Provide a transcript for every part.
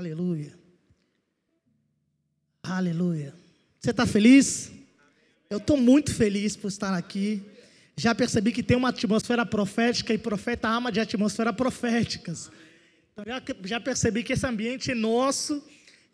Aleluia. Aleluia. Você está feliz? Eu estou muito feliz por estar aqui. Já percebi que tem uma atmosfera profética e profeta ama de atmosfera proféticas. Então já, já percebi que esse ambiente é nosso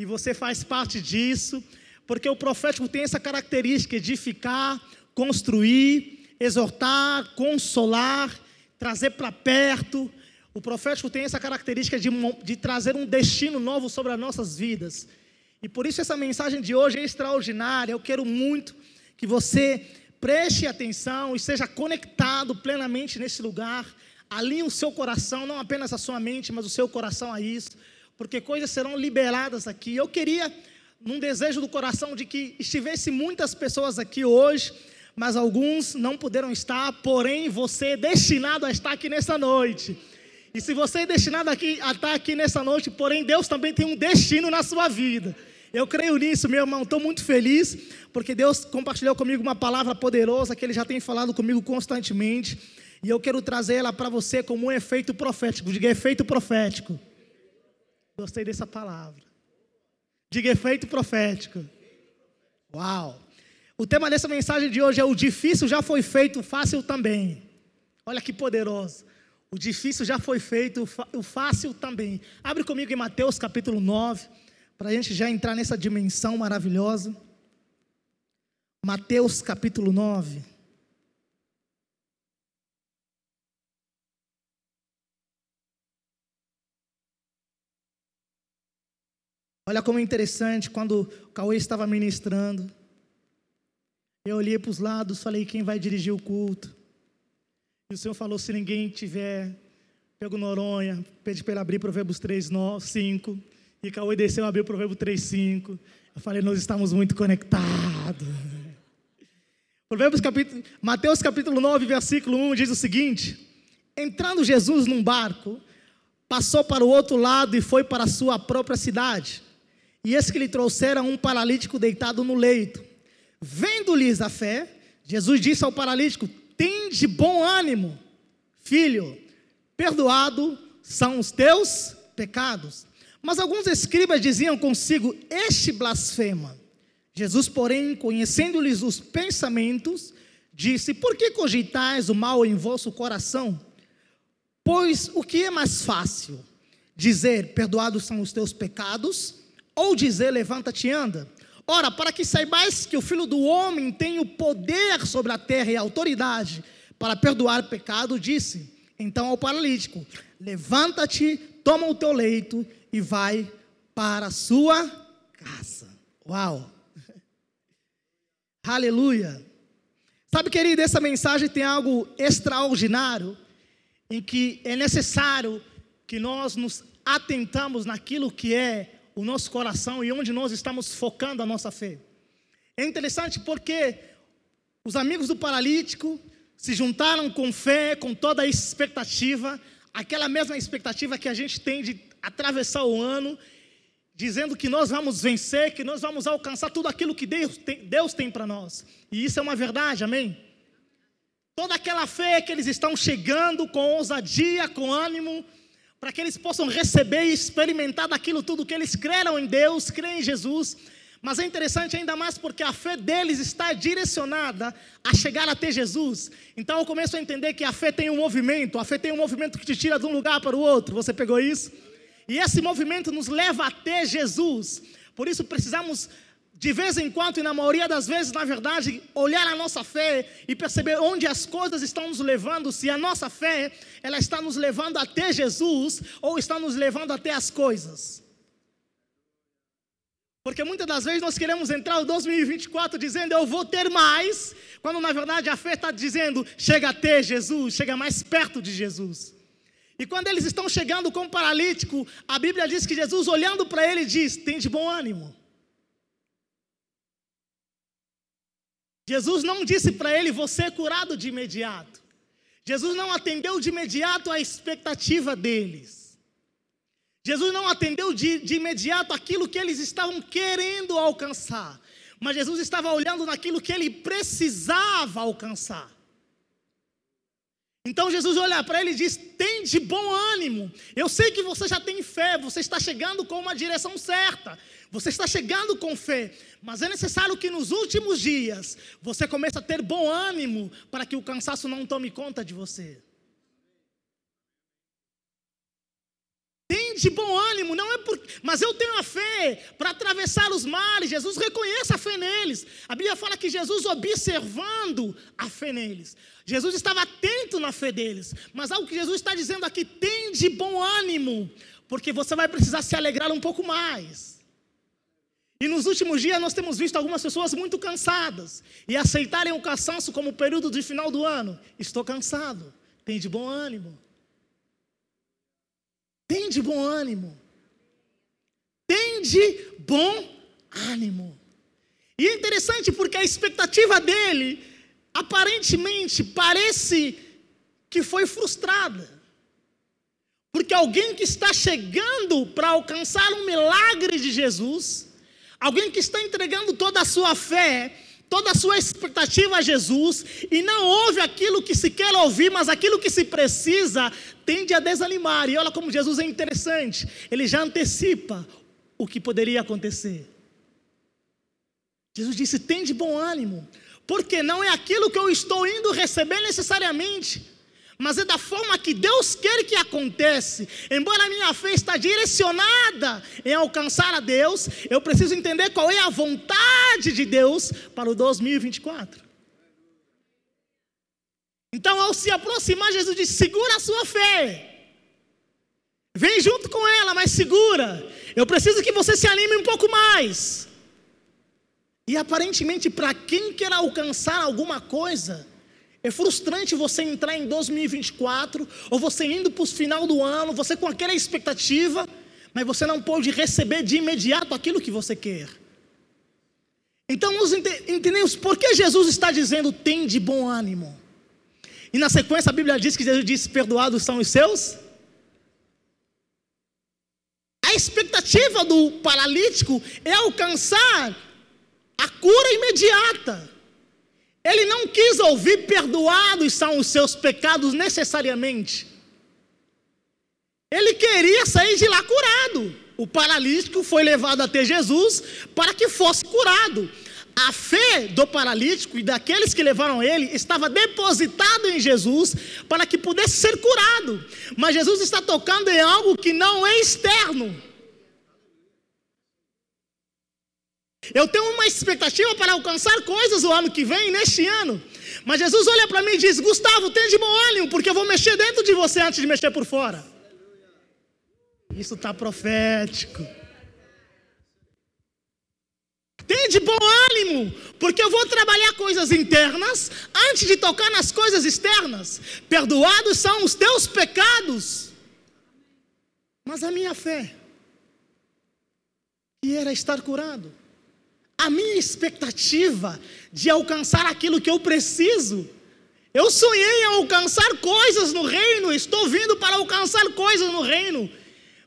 e você faz parte disso, porque o profético tem essa característica de edificar, construir, exortar, consolar, trazer para perto. O profético tem essa característica de, de trazer um destino novo sobre as nossas vidas. E por isso essa mensagem de hoje é extraordinária. Eu quero muito que você preste atenção e seja conectado plenamente nesse lugar. Alinhe o seu coração, não apenas a sua mente, mas o seu coração a isso, porque coisas serão liberadas aqui. Eu queria, num desejo do coração, de que estivesse muitas pessoas aqui hoje, mas alguns não puderam estar, porém você é destinado a estar aqui nessa noite. E se você é destinado aqui, a estar aqui nessa noite, porém Deus também tem um destino na sua vida. Eu creio nisso, meu irmão. Estou muito feliz, porque Deus compartilhou comigo uma palavra poderosa que Ele já tem falado comigo constantemente. E eu quero trazer ela para você como um efeito profético. Diga efeito profético. Gostei dessa palavra. Diga efeito profético. Uau! O tema dessa mensagem de hoje é: o difícil já foi feito, fácil também. Olha que poderoso. O difícil já foi feito, o fácil também. Abre comigo em Mateus capítulo 9, para a gente já entrar nessa dimensão maravilhosa. Mateus capítulo 9. Olha como é interessante, quando o Cauê estava ministrando, eu olhei para os lados, falei, quem vai dirigir o culto? E o Senhor falou, se ninguém tiver, pego Noronha, pede para ele abrir Provérbios 3, 9, 5. E Cauê desceu, abriu Provérbios 3, 5. Eu falei, nós estamos muito conectados. Provérbios capítulo, Mateus capítulo 9, versículo 1 diz o seguinte: Entrando Jesus num barco, passou para o outro lado e foi para a sua própria cidade. E esse que lhe trouxeram um paralítico deitado no leito. Vendo-lhes a fé, Jesus disse ao paralítico: Tem de bom ânimo, filho, perdoado são os teus pecados. Mas alguns escribas diziam consigo: Este blasfema. Jesus, porém, conhecendo-lhes os pensamentos, disse: Por que cogitais o mal em vosso coração? Pois o que é mais fácil? Dizer: Perdoados são os teus pecados ou dizer levanta-te e anda. Ora, para que saibais que o Filho do Homem tem o poder sobre a terra e a autoridade para perdoar pecado, disse então ao paralítico: Levanta-te, toma o teu leito e vai para a sua casa. Uau! Aleluia! Sabe, querido, essa mensagem tem algo extraordinário em que é necessário que nós nos atentamos naquilo que é o nosso coração e onde nós estamos focando a nossa fé. É interessante porque os amigos do paralítico se juntaram com fé, com toda a expectativa, aquela mesma expectativa que a gente tem de atravessar o ano, dizendo que nós vamos vencer, que nós vamos alcançar tudo aquilo que Deus tem, Deus tem para nós. E isso é uma verdade, amém? Toda aquela fé que eles estão chegando com ousadia, com ânimo, para que eles possam receber e experimentar daquilo tudo que eles creram em Deus, creem em Jesus. Mas é interessante ainda mais porque a fé deles está direcionada a chegar até Jesus. Então eu começo a entender que a fé tem um movimento, a fé tem um movimento que te tira de um lugar para o outro. Você pegou isso? E esse movimento nos leva até Jesus. Por isso precisamos de vez em quando, e na maioria das vezes, na verdade, olhar a nossa fé e perceber onde as coisas estão nos levando, se a nossa fé ela está nos levando até Jesus ou está nos levando até as coisas. Porque muitas das vezes nós queremos entrar o 2024 dizendo eu vou ter mais, quando na verdade a fé está dizendo chega até Jesus, chega mais perto de Jesus. E quando eles estão chegando com o paralítico, a Bíblia diz que Jesus olhando para ele diz: tem de bom ânimo. Jesus não disse para ele, você é curado de imediato. Jesus não atendeu de imediato a expectativa deles. Jesus não atendeu de, de imediato aquilo que eles estavam querendo alcançar. Mas Jesus estava olhando naquilo que ele precisava alcançar. Então Jesus olha para ele e diz: tem de bom ânimo. Eu sei que você já tem fé, você está chegando com uma direção certa, você está chegando com fé, mas é necessário que nos últimos dias você comece a ter bom ânimo para que o cansaço não tome conta de você. Tem de bom ânimo, não é por, mas eu tenho a fé para atravessar os mares. Jesus reconhece a fé neles. A Bíblia fala que Jesus observando a fé neles. Jesus estava atento na fé deles. Mas algo que Jesus está dizendo aqui, tem de bom ânimo, porque você vai precisar se alegrar um pouco mais. E nos últimos dias nós temos visto algumas pessoas muito cansadas e aceitarem o cansaço como período de final do ano. Estou cansado. Tem de bom ânimo. Tem de bom ânimo. Tem de bom ânimo. E é interessante porque a expectativa dele, aparentemente, parece que foi frustrada. Porque alguém que está chegando para alcançar um milagre de Jesus, alguém que está entregando toda a sua fé, toda a sua expectativa a Jesus e não ouve aquilo que se quer ouvir, mas aquilo que se precisa, tende a desanimar. E olha como Jesus é interessante, ele já antecipa o que poderia acontecer. Jesus disse: tem de bom ânimo, porque não é aquilo que eu estou indo receber necessariamente mas é da forma que Deus quer que aconteça. Embora a minha fé está direcionada em alcançar a Deus, eu preciso entender qual é a vontade de Deus para o 2024. Então, ao se aproximar, Jesus disse: segura a sua fé. Vem junto com ela, mas segura. Eu preciso que você se anime um pouco mais. E aparentemente, para quem quer alcançar alguma coisa, é frustrante você entrar em 2024, ou você indo para o final do ano, você com aquela expectativa, mas você não pode receber de imediato aquilo que você quer. Então nós entendemos por que Jesus está dizendo tem de bom ânimo. E na sequência a Bíblia diz que Jesus disse: perdoados são os seus. A expectativa do paralítico é alcançar a cura imediata. Ele não quis ouvir perdoados são os seus pecados necessariamente. Ele queria sair de lá curado. O paralítico foi levado até Jesus para que fosse curado. A fé do paralítico e daqueles que levaram ele estava depositada em Jesus para que pudesse ser curado. Mas Jesus está tocando em algo que não é externo. Eu tenho uma expectativa para alcançar coisas o ano que vem, neste ano. Mas Jesus olha para mim e diz: Gustavo, tem de bom ânimo, porque eu vou mexer dentro de você antes de mexer por fora. Isso está profético. Tem de bom ânimo, porque eu vou trabalhar coisas internas antes de tocar nas coisas externas. Perdoados são os teus pecados, mas a minha fé, que era estar curado a minha expectativa de alcançar aquilo que eu preciso. Eu sonhei em alcançar coisas no reino, estou vindo para alcançar coisas no reino.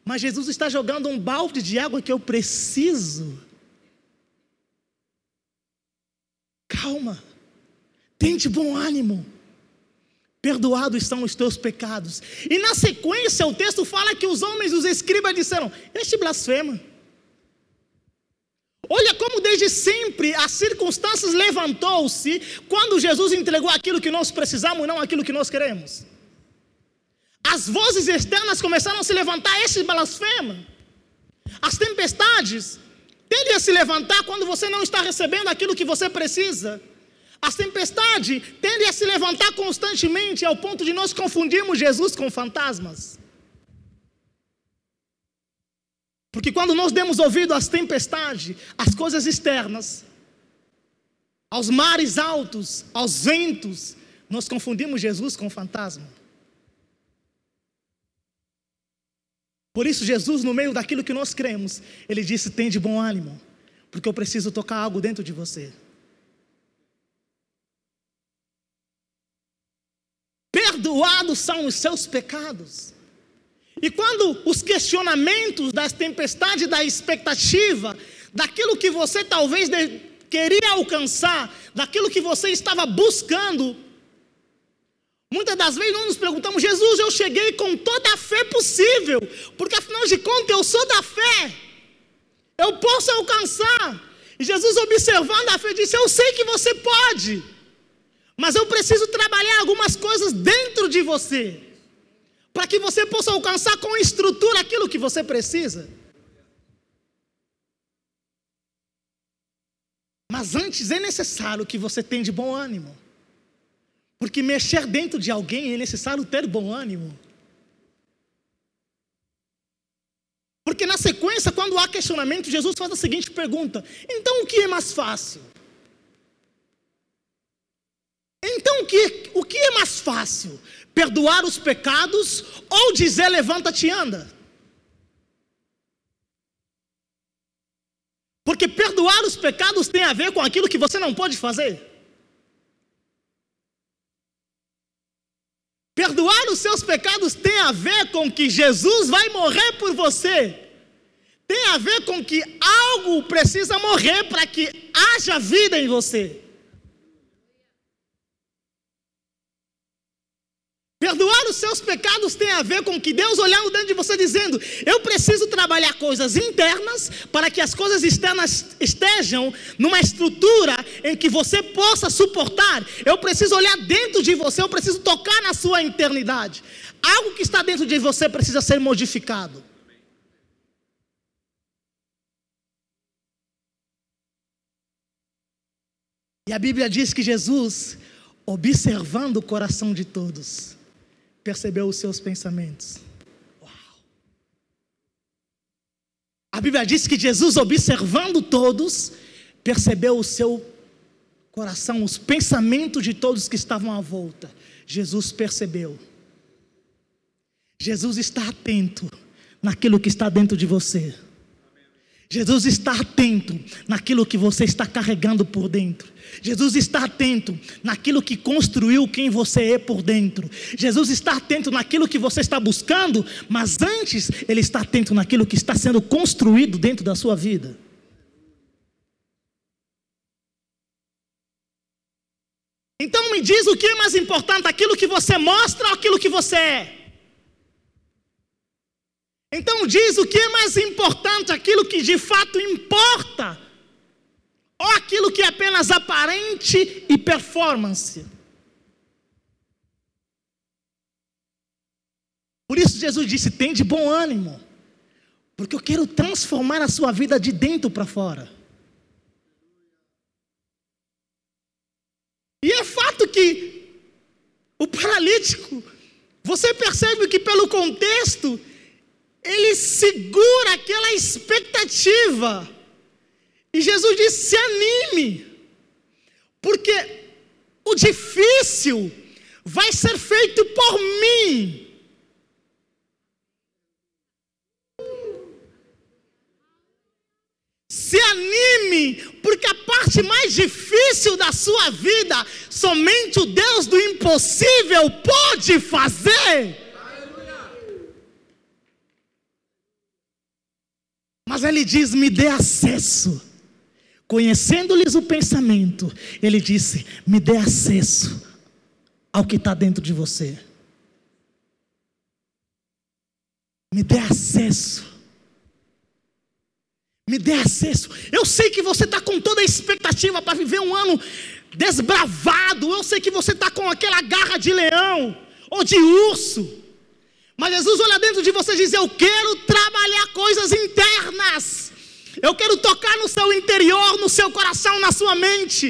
Mas Jesus está jogando um balde de água que eu preciso. Calma, tente bom ânimo. Perdoados estão os teus pecados. E na sequência, o texto fala que os homens, os escribas, disseram: Este blasfema. Olha como desde sempre as circunstâncias levantou-se quando Jesus entregou aquilo que nós precisamos, não aquilo que nós queremos. As vozes externas começaram a se levantar, esse blasfema. As tempestades tendem a se levantar quando você não está recebendo aquilo que você precisa. As tempestades tendem a se levantar constantemente ao ponto de nós confundirmos Jesus com fantasmas. Porque quando nós demos ouvido às tempestades, às coisas externas, aos mares altos, aos ventos, nós confundimos Jesus com fantasma. Por isso, Jesus, no meio daquilo que nós cremos, ele disse: tem de bom ânimo, porque eu preciso tocar algo dentro de você. Perdoados são os seus pecados. E quando os questionamentos das tempestades, da expectativa, daquilo que você talvez queria alcançar, daquilo que você estava buscando, Muitas das vezes nós nos perguntamos, Jesus, eu cheguei com toda a fé possível, porque afinal de contas eu sou da fé, eu posso alcançar. E Jesus, observando a fé, disse: Eu sei que você pode, mas eu preciso trabalhar algumas coisas dentro de você, para que você possa alcançar com estrutura aquilo que você precisa. Mas antes é necessário que você tenha de bom ânimo. Porque mexer dentro de alguém é necessário ter bom ânimo. Porque na sequência, quando há questionamento, Jesus faz a seguinte pergunta: então o que é mais fácil? Então o que, o que é mais fácil? Perdoar os pecados ou dizer levanta-te e anda? Porque perdoar os pecados tem a ver com aquilo que você não pode fazer. Perdoar os seus pecados tem a ver com que Jesus vai morrer por você. Tem a ver com que algo precisa morrer para que haja vida em você. Perdoar os seus pecados tem a ver com que Deus olhando dentro de você dizendo: Eu preciso trabalhar coisas internas para que as coisas externas estejam numa estrutura em que você possa suportar. Eu preciso olhar dentro de você, eu preciso tocar na sua eternidade. Algo que está dentro de você precisa ser modificado. E a Bíblia diz que Jesus, observando o coração de todos, percebeu os seus pensamentos. Uau! A Bíblia diz que Jesus, observando todos, percebeu o seu coração, os pensamentos de todos que estavam à volta. Jesus percebeu. Jesus está atento naquilo que está dentro de você. Jesus está atento naquilo que você está carregando por dentro. Jesus está atento naquilo que construiu quem você é por dentro. Jesus está atento naquilo que você está buscando, mas antes, Ele está atento naquilo que está sendo construído dentro da sua vida. Então me diz o que é mais importante, aquilo que você mostra ou aquilo que você é? Então diz o que é mais importante, aquilo que de fato importa ou aquilo que é apenas aparente e performance. Por isso Jesus disse: tem de bom ânimo, porque eu quero transformar a sua vida de dentro para fora. E é fato que o paralítico, você percebe que pelo contexto, ele segura aquela expectativa e Jesus disse: se anime, porque o difícil vai ser feito por mim. Se anime, porque a parte mais difícil da sua vida, somente o Deus do impossível pode fazer. Mas ele diz: me dê acesso. Conhecendo-lhes o pensamento, ele disse: Me dê acesso ao que está dentro de você. Me dê acesso. Me dê acesso. Eu sei que você está com toda a expectativa para viver um ano desbravado. Eu sei que você está com aquela garra de leão ou de urso. Mas Jesus olha dentro de você e diz: Eu quero trabalhar coisas internas. Eu quero tocar no seu interior, no seu coração, na sua mente.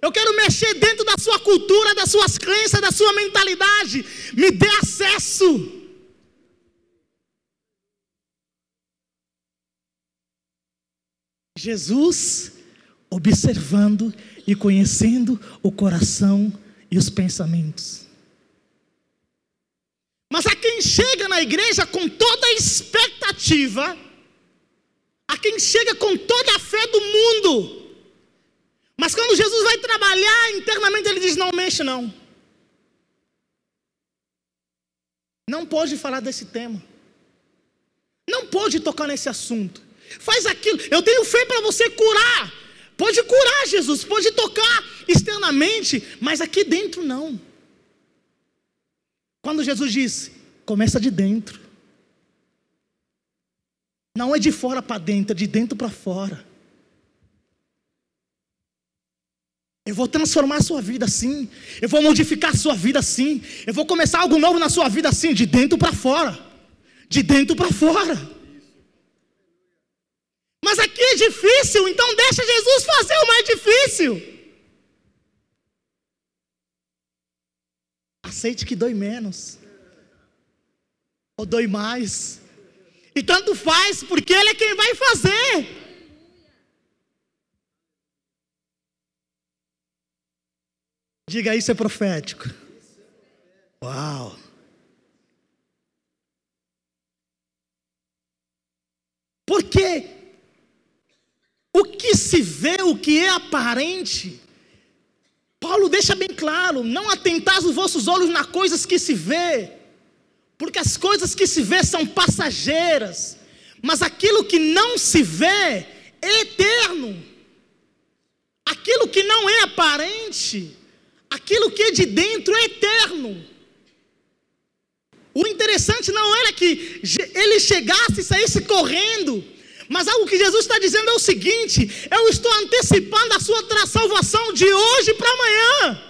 Eu quero mexer dentro da sua cultura, das suas crenças, da sua mentalidade. Me dê acesso. Jesus, observando e conhecendo o coração e os pensamentos. Quem chega na igreja com toda a expectativa, a quem chega com toda a fé do mundo. Mas quando Jesus vai trabalhar internamente, ele diz: Não mexe, não. Não pode falar desse tema. Não pode tocar nesse assunto. Faz aquilo. Eu tenho fé para você curar. Pode curar, Jesus. Pode tocar externamente. Mas aqui dentro, não. Quando Jesus disse, começa de dentro. Não é de fora para dentro, é de dentro para fora. Eu vou transformar a sua vida assim. Eu vou modificar a sua vida assim. Eu vou começar algo novo na sua vida assim, de dentro para fora. De dentro para fora. Mas aqui é difícil, então deixa Jesus fazer o mais difícil. Aceite que dói menos. Ou dói mais. E tanto faz, porque Ele é quem vai fazer. Diga isso é profético. Uau. Porque o que se vê, o que é aparente, Paulo deixa bem claro: não atentais os vossos olhos nas coisas que se vê, porque as coisas que se vê são passageiras, mas aquilo que não se vê é eterno. Aquilo que não é aparente, aquilo que é de dentro é eterno. O interessante não era que ele chegasse e saísse correndo, mas algo que Jesus está dizendo é o seguinte: eu estou antecipando a sua salvação de hoje para amanhã.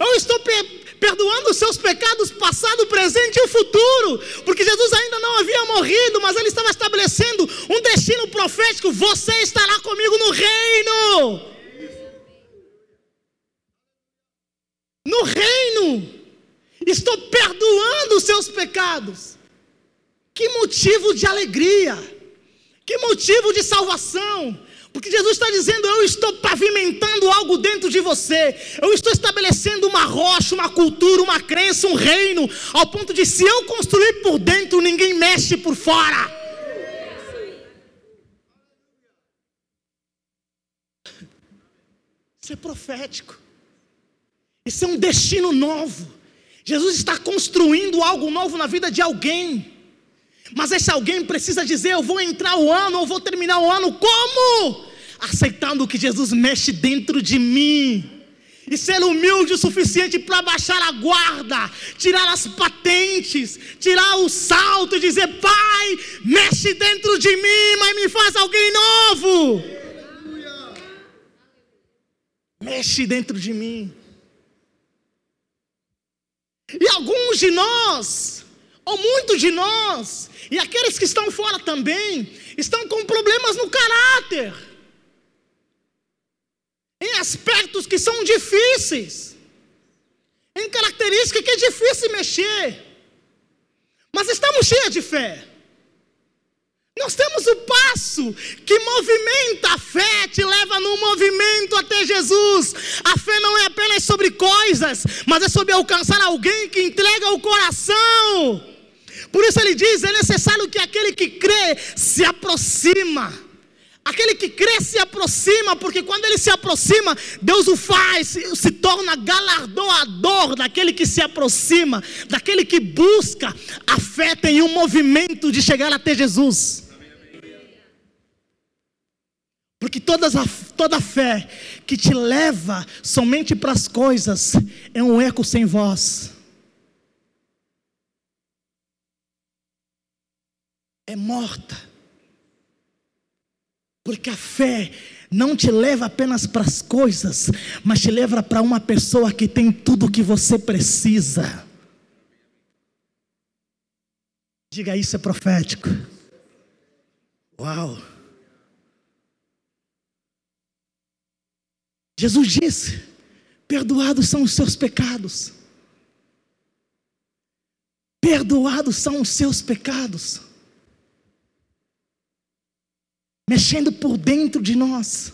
Eu estou perdoando os seus pecados passado, presente e futuro, porque Jesus ainda não havia morrido, mas ele estava estabelecendo um destino profético. Você estará comigo no reino. No reino. Estou perdoando os seus pecados. Que motivo de alegria. Que motivo de salvação! Porque Jesus está dizendo: Eu estou pavimentando algo dentro de você, eu estou estabelecendo uma rocha, uma cultura, uma crença, um reino, ao ponto de se eu construir por dentro, ninguém mexe por fora. Isso é profético, isso é um destino novo. Jesus está construindo algo novo na vida de alguém. Mas esse alguém precisa dizer: Eu vou entrar o ano, ou vou terminar o ano, como? Aceitando que Jesus mexe dentro de mim. E ser humilde o suficiente para baixar a guarda, tirar as patentes, tirar o salto e dizer: Pai, mexe dentro de mim, mas me faz alguém novo. Mexe dentro de mim. E alguns de nós, ou muitos de nós, e aqueles que estão fora também estão com problemas no caráter, em aspectos que são difíceis, em características que é difícil mexer, mas estamos cheios de fé. Nós temos o passo que movimenta a fé, te leva no movimento até Jesus. A fé não é apenas sobre coisas, mas é sobre alcançar alguém que entrega o coração. Por isso ele diz: é necessário que aquele que crê se aproxima. Aquele que crê se aproxima, porque quando ele se aproxima, Deus o faz, se, torna galardoador daquele que se aproxima, daquele que busca. A fé tem um movimento de chegar até Jesus. Porque todas a, toda fé que te leva somente para as coisas é um eco sem voz. é morta. Porque a fé não te leva apenas para as coisas, mas te leva para uma pessoa que tem tudo o que você precisa. Diga isso é profético. Uau! Jesus disse: Perdoados são os seus pecados. Perdoados são os seus pecados mexendo por dentro de nós.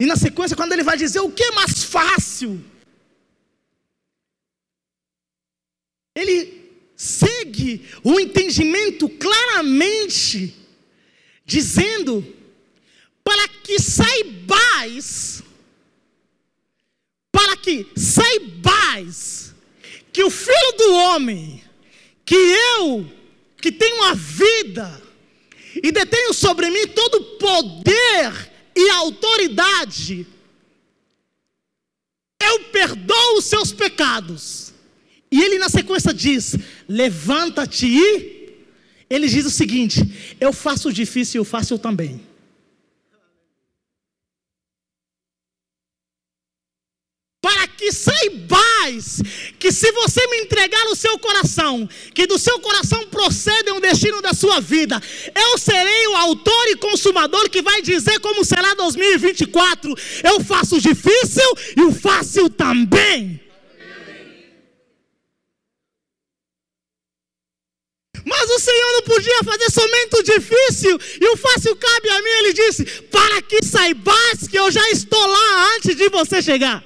E na sequência, quando ele vai dizer o que é mais fácil, ele segue o entendimento claramente, dizendo: para que saibais, para que saibais que o Filho do Homem, que eu, que tenho a vida, e detenho sobre mim todo poder e autoridade. Eu perdoo os seus pecados E ele na sequência diz: Levanta-te e. Ele diz o seguinte: Eu faço o difícil e o fácil também. para que saibais que se você me entregar o seu coração, que do seu coração procede o destino da sua vida, eu serei o autor e consumador que vai dizer como será 2024. Eu faço o difícil e o fácil também. Mas o Senhor não podia fazer somente o difícil e o fácil cabe a mim. Ele disse: Para que saibais que eu já estou lá antes de você chegar.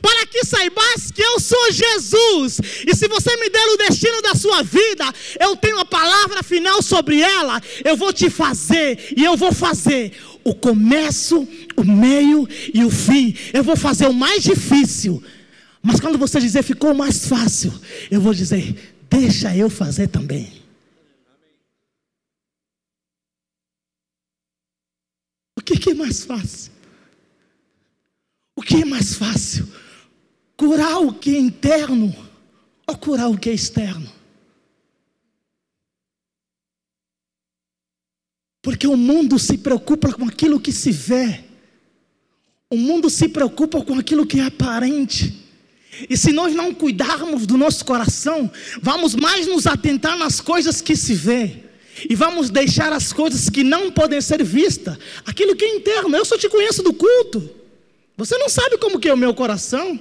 Para que saibas que eu sou Jesus, e se você me der o destino da sua vida, eu tenho a palavra final sobre ela, eu vou te fazer, e eu vou fazer o começo, o meio e o fim, eu vou fazer o mais difícil, mas quando você dizer ficou mais fácil, eu vou dizer, deixa eu fazer também. O que, que é mais fácil? O que é mais fácil? Curar o que é interno ou curar o que é externo? Porque o mundo se preocupa com aquilo que se vê. O mundo se preocupa com aquilo que é aparente. E se nós não cuidarmos do nosso coração, vamos mais nos atentar nas coisas que se vê. E vamos deixar as coisas que não podem ser vistas. Aquilo que é interno. Eu só te conheço do culto. Você não sabe como que é o meu coração,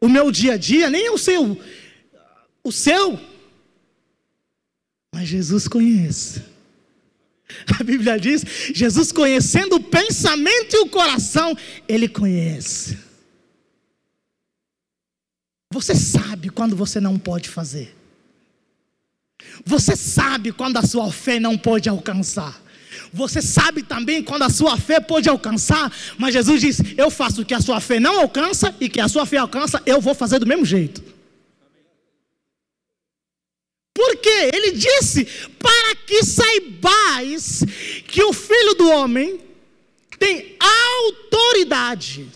o meu dia a dia, nem o seu, o seu. Mas Jesus conhece. A Bíblia diz: Jesus conhecendo o pensamento e o coração, Ele conhece. Você sabe quando você não pode fazer. Você sabe quando a sua fé não pode alcançar. Você sabe também quando a sua fé pode alcançar, mas Jesus diz: Eu faço o que a sua fé não alcança e que a sua fé alcança, eu vou fazer do mesmo jeito. Por quê? Ele disse: Para que saibais que o filho do homem tem autoridade.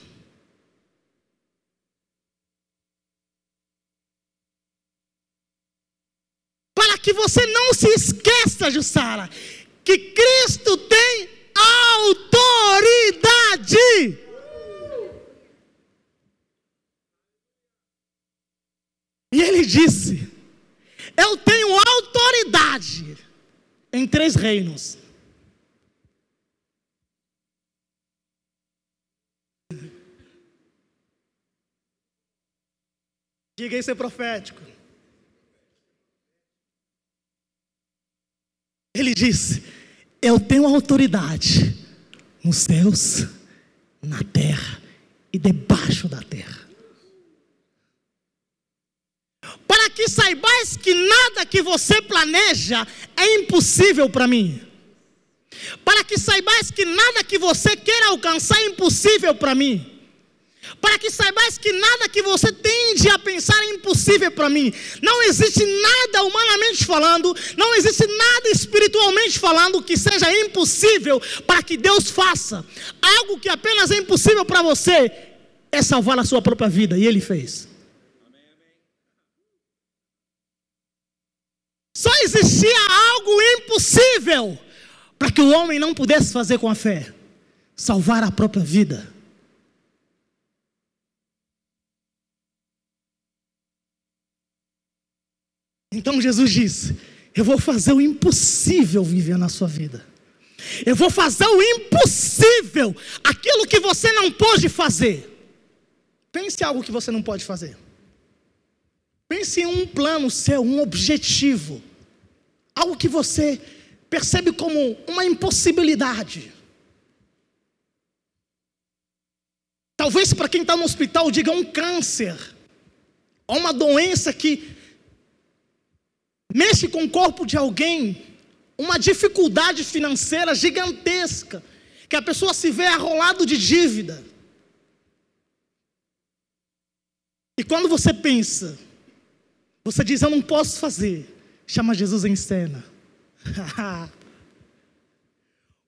Para que você não se esqueça, Jussara, que Cristo tem autoridade. E ele disse: Eu tenho autoridade em três reinos. Diga isso é profético. Ele disse: Eu tenho autoridade nos céus, na terra e debaixo da terra. Para que saibais que nada que você planeja é impossível para mim. Para que saibais que nada que você queira alcançar é impossível para mim para que saibais que nada que você tende a pensar é impossível para mim. Não existe nada humanamente falando, não existe nada espiritualmente falando que seja impossível para que Deus faça. Algo que apenas é impossível para você é salvar a sua própria vida, e Ele fez. Só existia algo impossível para que o homem não pudesse fazer com a fé: salvar a própria vida. Então Jesus disse: Eu vou fazer o impossível viver na sua vida. Eu vou fazer o impossível, aquilo que você não pode fazer. Pense em algo que você não pode fazer. Pense em um plano seu, um objetivo, algo que você percebe como uma impossibilidade. Talvez para quem está no hospital diga um câncer, ou uma doença que mexe com o corpo de alguém, uma dificuldade financeira gigantesca, que a pessoa se vê arrolado de dívida. E quando você pensa, você diz: Eu não posso fazer, chama Jesus em cena.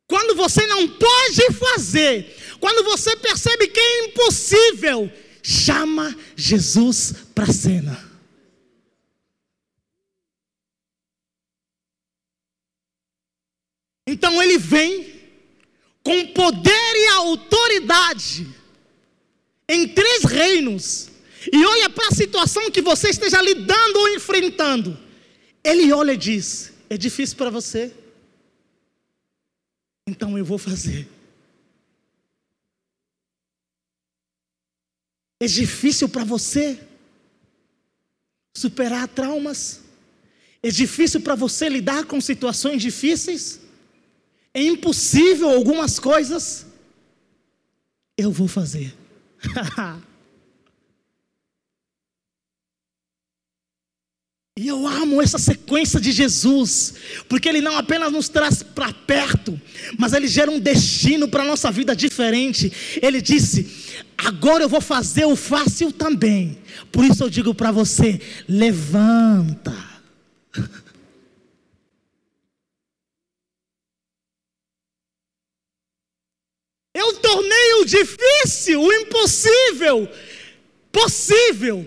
quando você não pode fazer, quando você percebe que é impossível, chama Jesus para a cena. Então ele vem com poder e autoridade em três reinos e olha para a situação que você esteja lidando ou enfrentando. Ele olha e diz: É difícil para você? Então eu vou fazer. É difícil para você superar traumas? É difícil para você lidar com situações difíceis? É impossível algumas coisas? Eu vou fazer. E eu amo essa sequência de Jesus, porque ele não apenas nos traz para perto, mas ele gera um destino para a nossa vida diferente. Ele disse: Agora eu vou fazer o fácil também. Por isso eu digo para você: levanta. Eu tornei o difícil, o impossível, possível.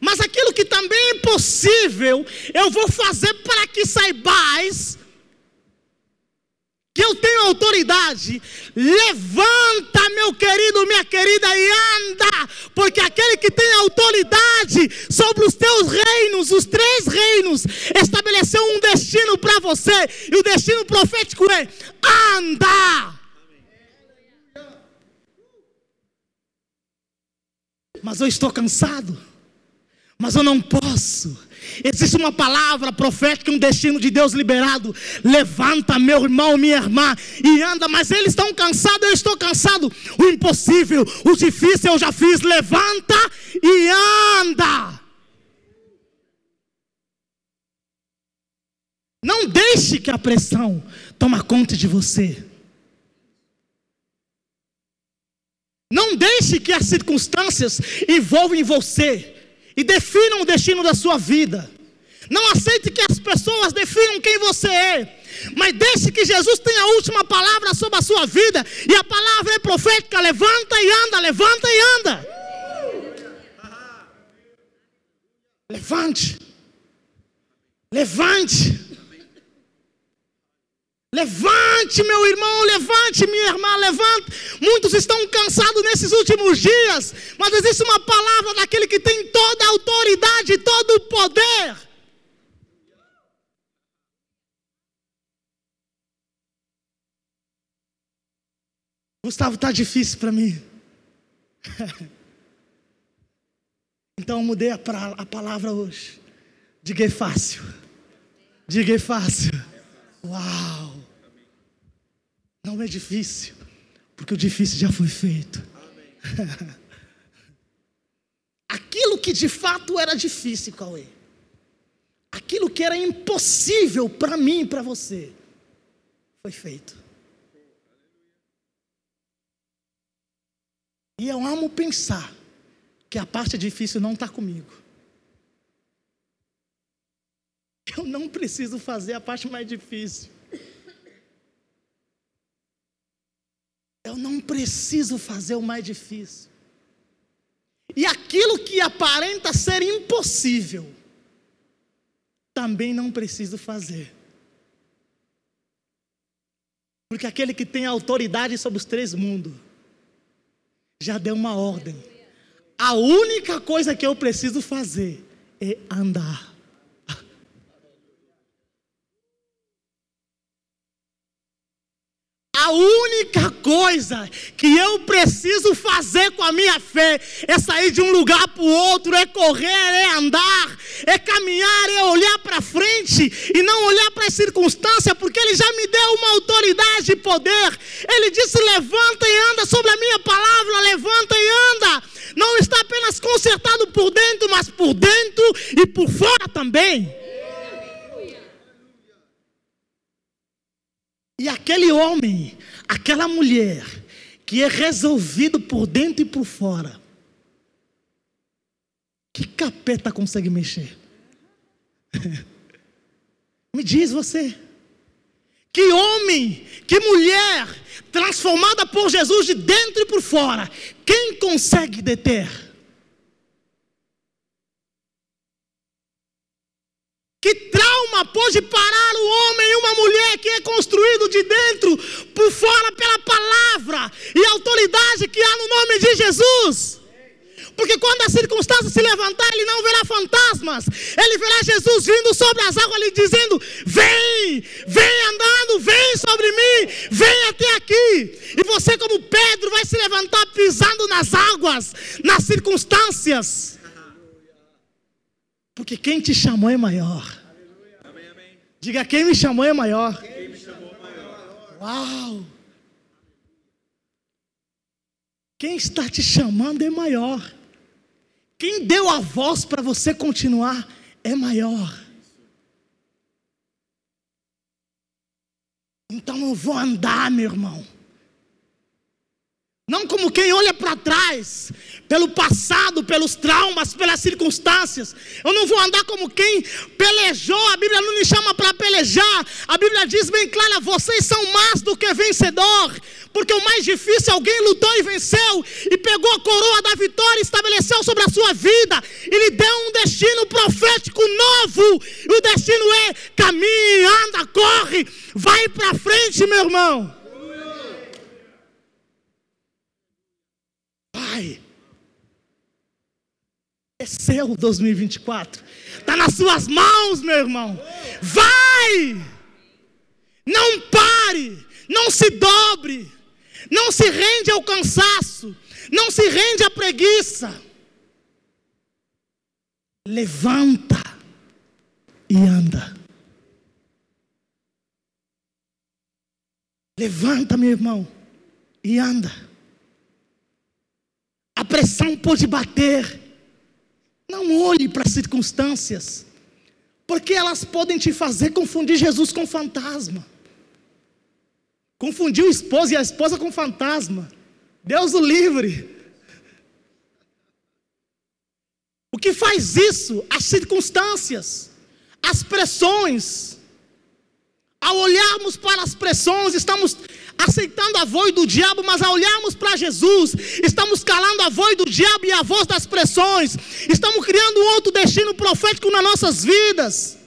Mas aquilo que também é impossível, eu vou fazer para que saibais que eu tenho autoridade. Levanta, meu querido, minha querida, e anda, porque aquele que tem autoridade sobre os teus reinos, os três reinos, estabeleceu um destino para você, e o destino profético é: anda. Mas eu estou cansado mas eu não posso. Existe uma palavra profética, um destino de Deus liberado. Levanta, meu irmão, minha irmã, e anda. Mas eles estão cansados, eu estou cansado. O impossível, o difícil eu já fiz. Levanta e anda. Não deixe que a pressão tome conta de você. Não deixe que as circunstâncias envolvam você e definam o destino da sua vida. Não aceite que as pessoas definam quem você é. Mas deixe que Jesus tenha a última palavra sobre a sua vida. E a palavra é profética: levanta e anda, levanta e anda. Levante. Levante. Levante, meu irmão, levante, minha irmã, levante. Muitos estão cansados nesses últimos dias, mas existe uma palavra daquele que tem toda a autoridade, todo o poder. Gustavo, está difícil para mim. então eu mudei a, a palavra hoje. Diga fácil. Diga fácil. Uau! Não é difícil, porque o difícil já foi feito. Aquilo que de fato era difícil, Cauê, aquilo que era impossível para mim e para você, foi feito. E eu amo pensar que a parte difícil não está comigo. Eu não preciso fazer a parte mais difícil. Eu não preciso fazer o mais difícil. E aquilo que aparenta ser impossível, também não preciso fazer. Porque aquele que tem autoridade sobre os três mundos, já deu uma ordem. A única coisa que eu preciso fazer é andar. A única coisa que eu preciso fazer com a minha fé é sair de um lugar para o outro, é correr, é andar, é caminhar, é olhar para frente e não olhar para as circunstâncias, porque Ele já me deu uma autoridade e poder. Ele disse: levanta e anda sobre a minha palavra, levanta e anda. Não está apenas consertado por dentro, mas por dentro e por fora também. E aquele homem, aquela mulher, que é resolvido por dentro e por fora, que capeta consegue mexer? Me diz você. Que homem, que mulher, transformada por Jesus de dentro e por fora, quem consegue deter? Alma pode parar o homem e uma mulher que é construído de dentro por fora pela palavra e autoridade que há no nome de Jesus. Porque quando a circunstância se levantar, ele não verá fantasmas. Ele verá Jesus vindo sobre as águas, lhe dizendo: Vem, vem andando, vem sobre mim, vem até aqui. E você, como Pedro, vai se levantar pisando nas águas, nas circunstâncias. Porque quem te chamou é maior. Diga: Quem me chamou é maior. Uau! Quem está te chamando é maior. Quem deu a voz para você continuar é maior. Então eu vou andar, meu irmão. Como quem olha para trás, pelo passado, pelos traumas, pelas circunstâncias. Eu não vou andar como quem pelejou. A Bíblia não me chama para pelejar. A Bíblia diz bem clara: vocês são mais do que vencedor. Porque o mais difícil, alguém lutou e venceu, e pegou a coroa da vitória estabeleceu sobre a sua vida, e lhe deu um destino profético novo. E o destino é: caminha, anda, corre, vai para frente, meu irmão. Vai. É seu 2024. Está nas suas mãos, meu irmão. Vai! Não pare, não se dobre, não se rende ao cansaço, não se rende à preguiça. Levanta e anda. Levanta, meu irmão, e anda a pressão pode bater. Não olhe para as circunstâncias, porque elas podem te fazer confundir Jesus com fantasma. Confundir o esposo e a esposa com fantasma. Deus o livre. O que faz isso? As circunstâncias, as pressões. Ao olharmos para as pressões, estamos aceitando a voz do diabo, mas ao olharmos para Jesus, estamos calando a voz do diabo e a voz das pressões, estamos criando outro destino profético nas nossas vidas.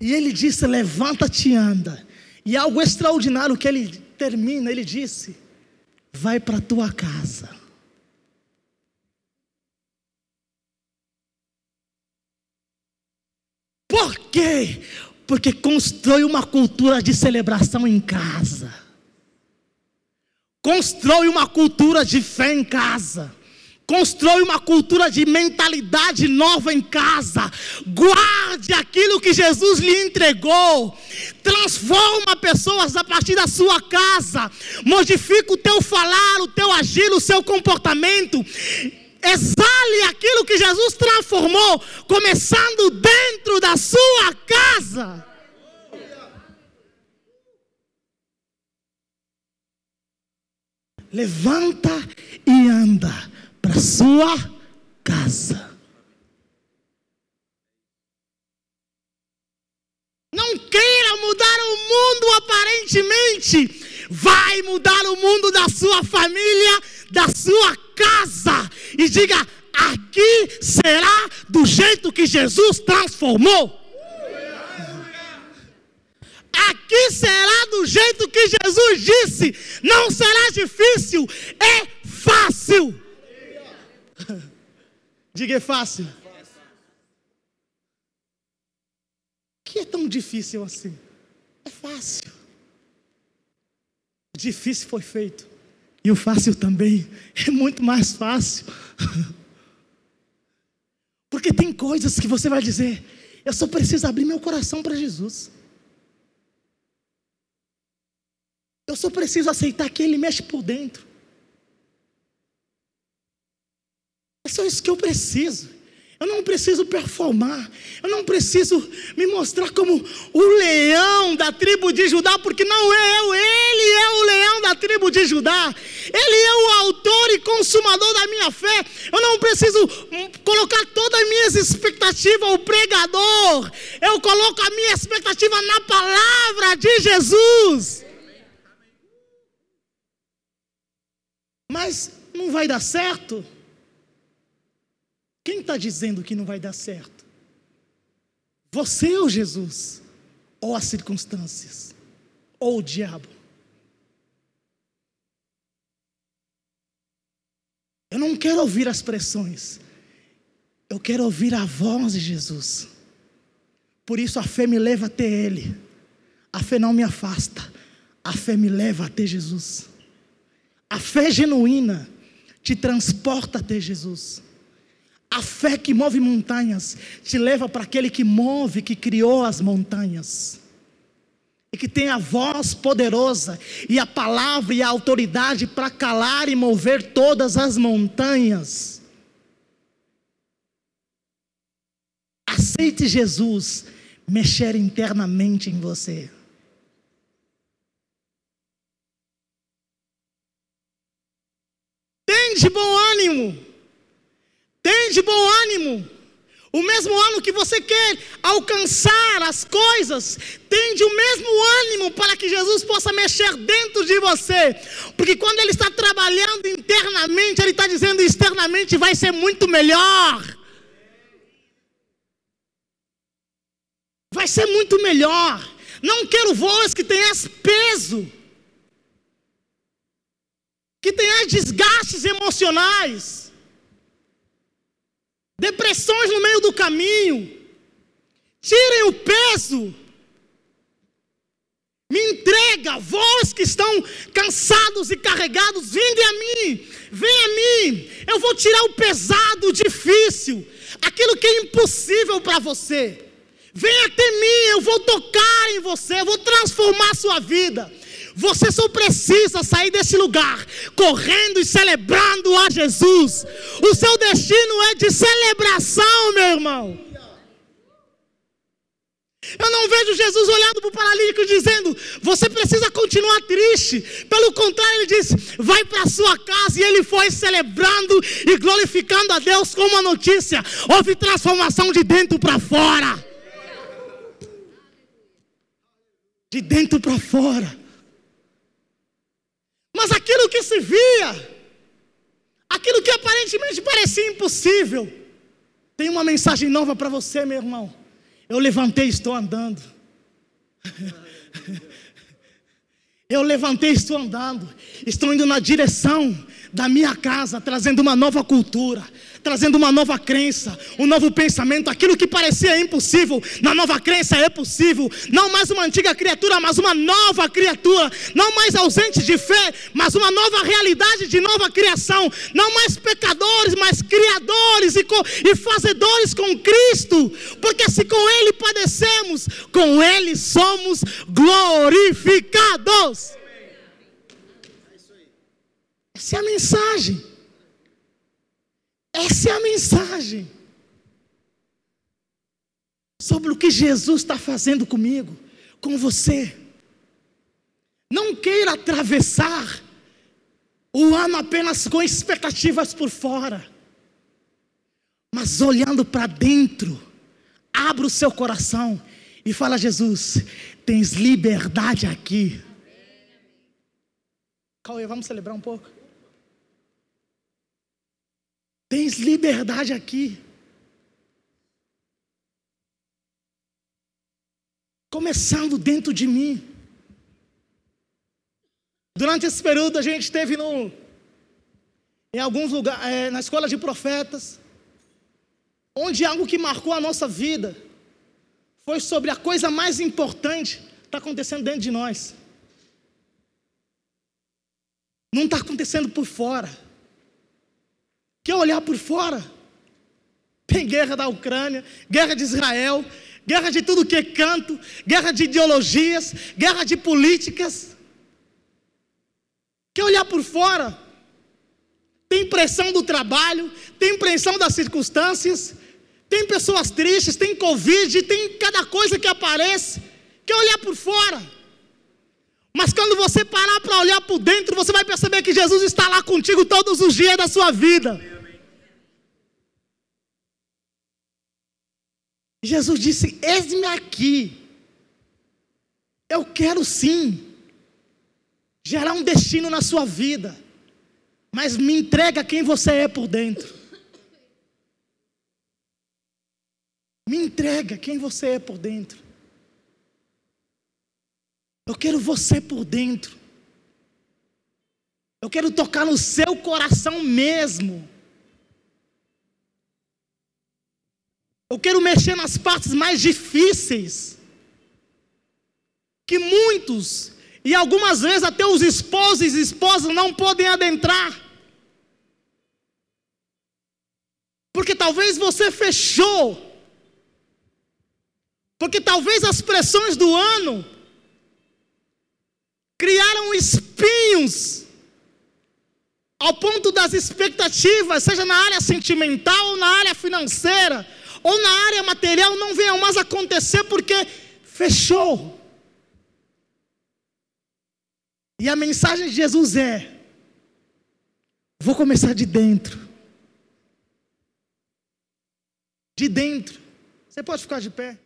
E ele disse: Levanta-te e anda. E algo extraordinário que ele termina, ele disse: Vai para tua casa. Por quê? Porque constrói uma cultura de celebração em casa. Constrói uma cultura de fé em casa. Constrói uma cultura de mentalidade nova em casa. Guarde aquilo que Jesus lhe entregou. Transforma pessoas a partir da sua casa. Modifica o teu falar, o teu agir, o seu comportamento exale aquilo que Jesus transformou, começando dentro da sua casa. Levanta e anda para sua casa. Não queira mudar o mundo aparentemente. Vai mudar o mundo da sua família, da sua casa e diga: aqui será do jeito que Jesus transformou. Aqui será do jeito que Jesus disse. Não será difícil, é fácil. Diga é fácil. O que é tão difícil assim? É fácil. Difícil foi feito. E o fácil também é muito mais fácil. Porque tem coisas que você vai dizer, eu só preciso abrir meu coração para Jesus. Eu só preciso aceitar que Ele mexe por dentro. É só isso que eu preciso. Eu não preciso performar. Eu não preciso me mostrar como o leão da tribo de Judá, porque não é eu, ele de Judá. Ele é o autor e consumador da minha fé. Eu não preciso colocar todas as minhas expectativas, o pregador. Eu coloco a minha expectativa na palavra de Jesus. Mas não vai dar certo. Quem está dizendo que não vai dar certo? Você ou Jesus? Ou as circunstâncias? Ou o diabo? Eu não quero ouvir as pressões. Eu quero ouvir a voz de Jesus. Por isso a fé me leva até Ele. A fé não me afasta. A fé me leva até Jesus. A fé genuína te transporta até Jesus. A fé que move montanhas te leva para aquele que move, que criou as montanhas. E que tem a voz poderosa e a palavra e a autoridade para calar e mover todas as montanhas. Aceite Jesus mexer internamente em você. Tem de bom ânimo. Tem de bom ânimo. O mesmo ânimo que você quer alcançar as coisas, tende o mesmo ânimo para que Jesus possa mexer dentro de você. Porque quando Ele está trabalhando internamente, Ele está dizendo externamente vai ser muito melhor. Vai ser muito melhor. Não quero voz que tenha peso, que tenha desgastes emocionais depressões no meio do caminho. Tirem o peso. Me entrega, vós que estão cansados e carregados, vinde a mim, vem a mim. Eu vou tirar o pesado, o difícil, aquilo que é impossível para você. Vem até mim, eu vou tocar em você, eu vou transformar a sua vida. Você só precisa sair desse lugar correndo e celebrando a Jesus. O seu destino é de celebração, meu irmão. Eu não vejo Jesus olhando para o paralítico dizendo: Você precisa continuar triste. Pelo contrário, ele diz: Vai para a sua casa. E ele foi celebrando e glorificando a Deus com uma notícia: Houve transformação de dentro para fora. De dentro para fora. Mas aquilo que se via, aquilo que aparentemente parecia impossível, tem uma mensagem nova para você, meu irmão. Eu levantei e estou andando. Eu levantei e estou andando. Estou indo na direção da minha casa, trazendo uma nova cultura, trazendo uma nova crença, um novo pensamento. Aquilo que parecia impossível, na nova crença é possível. Não mais uma antiga criatura, mas uma nova criatura. Não mais ausente de fé, mas uma nova realidade de nova criação. Não mais pecadores, mas criadores e, e fazedores com Cristo. Porque se com Ele padecemos, com Ele somos glorificados. Essa é a mensagem. Essa é a mensagem. Sobre o que Jesus está fazendo comigo, com você. Não queira atravessar o ano apenas com expectativas por fora, mas olhando para dentro, abra o seu coração e fala: Jesus, tens liberdade aqui. Cauê, vamos celebrar um pouco? Tens liberdade aqui. Começando dentro de mim. Durante esse período a gente esteve no, em alguns lugares, é, na escola de profetas, onde algo que marcou a nossa vida foi sobre a coisa mais importante que está acontecendo dentro de nós. Não está acontecendo por fora. Quer olhar por fora? Tem guerra da Ucrânia, guerra de Israel, guerra de tudo que é canto, guerra de ideologias, guerra de políticas. Quer olhar por fora? Tem pressão do trabalho, tem pressão das circunstâncias, tem pessoas tristes, tem Covid, tem cada coisa que aparece. Quer olhar por fora? Mas quando você parar para olhar por dentro, você vai perceber que Jesus está lá contigo todos os dias da sua vida. Jesus disse: Eis-me aqui. Eu quero sim gerar um destino na sua vida, mas me entrega quem você é por dentro. Me entrega quem você é por dentro. Eu quero você por dentro. Eu quero tocar no seu coração mesmo. Eu quero mexer nas partes mais difíceis. Que muitos, e algumas vezes até os esposos e esposas não podem adentrar. Porque talvez você fechou. Porque talvez as pressões do ano criaram espinhos ao ponto das expectativas, seja na área sentimental ou na área financeira, ou na área material, não venham mais acontecer porque fechou. E a mensagem de Jesus é: vou começar de dentro. De dentro. Você pode ficar de pé.